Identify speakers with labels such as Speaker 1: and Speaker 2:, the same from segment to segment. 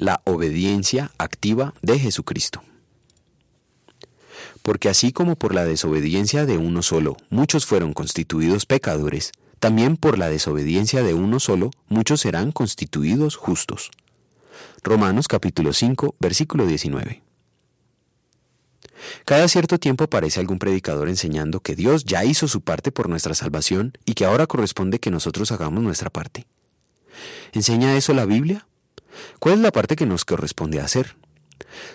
Speaker 1: la obediencia activa de Jesucristo. Porque así como por la desobediencia de uno solo muchos fueron constituidos pecadores, también por la desobediencia de uno solo muchos serán constituidos justos. Romanos capítulo 5, versículo 19. Cada cierto tiempo aparece algún predicador enseñando que Dios ya hizo su parte por nuestra salvación y que ahora corresponde que nosotros hagamos nuestra parte. ¿Enseña eso la Biblia? ¿Cuál es la parte que nos corresponde hacer?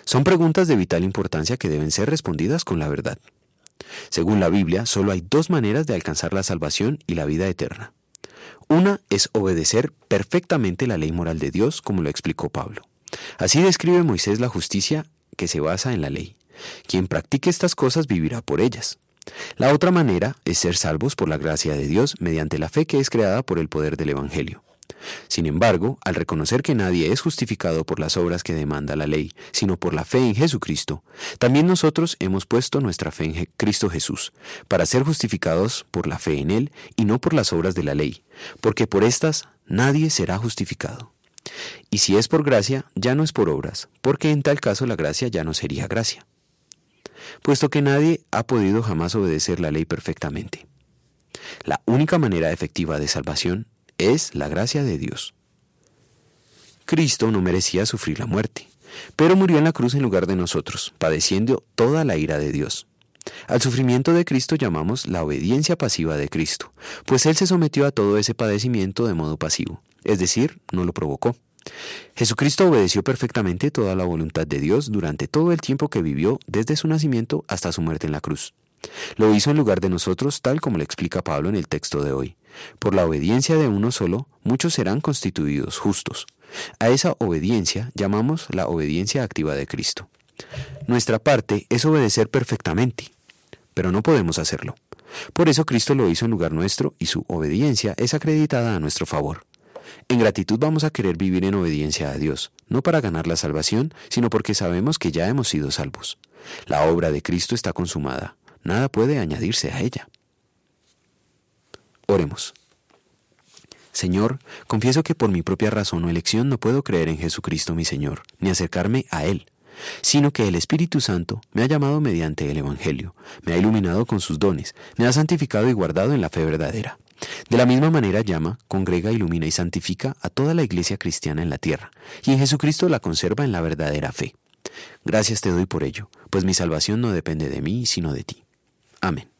Speaker 1: Son preguntas de vital importancia que deben ser respondidas con la verdad. Según la Biblia, solo hay dos maneras de alcanzar la salvación y la vida eterna. Una es obedecer perfectamente la ley moral de Dios, como lo explicó Pablo. Así describe Moisés la justicia que se basa en la ley. Quien practique estas cosas vivirá por ellas. La otra manera es ser salvos por la gracia de Dios mediante la fe que es creada por el poder del Evangelio. Sin embargo, al reconocer que nadie es justificado por las obras que demanda la ley, sino por la fe en Jesucristo, también nosotros hemos puesto nuestra fe en Cristo Jesús, para ser justificados por la fe en Él y no por las obras de la ley, porque por estas nadie será justificado. Y si es por gracia, ya no es por obras, porque en tal caso la gracia ya no sería gracia, puesto que nadie ha podido jamás obedecer la ley perfectamente. La única manera efectiva de salvación es la gracia de Dios. Cristo no merecía sufrir la muerte, pero murió en la cruz en lugar de nosotros, padeciendo toda la ira de Dios. Al sufrimiento de Cristo llamamos la obediencia pasiva de Cristo, pues Él se sometió a todo ese padecimiento de modo pasivo, es decir, no lo provocó. Jesucristo obedeció perfectamente toda la voluntad de Dios durante todo el tiempo que vivió desde su nacimiento hasta su muerte en la cruz. Lo hizo en lugar de nosotros, tal como le explica Pablo en el texto de hoy. Por la obediencia de uno solo, muchos serán constituidos justos. A esa obediencia llamamos la obediencia activa de Cristo. Nuestra parte es obedecer perfectamente, pero no podemos hacerlo. Por eso Cristo lo hizo en lugar nuestro y su obediencia es acreditada a nuestro favor. En gratitud vamos a querer vivir en obediencia a Dios, no para ganar la salvación, sino porque sabemos que ya hemos sido salvos. La obra de Cristo está consumada, nada puede añadirse a ella. Oremos. Señor, confieso que por mi propia razón o elección no puedo creer en Jesucristo mi Señor, ni acercarme a Él, sino que el Espíritu Santo me ha llamado mediante el Evangelio, me ha iluminado con sus dones, me ha santificado y guardado en la fe verdadera. De la misma manera llama, congrega, ilumina y santifica a toda la iglesia cristiana en la tierra, y en Jesucristo la conserva en la verdadera fe. Gracias te doy por ello, pues mi salvación no depende de mí, sino de ti. Amén.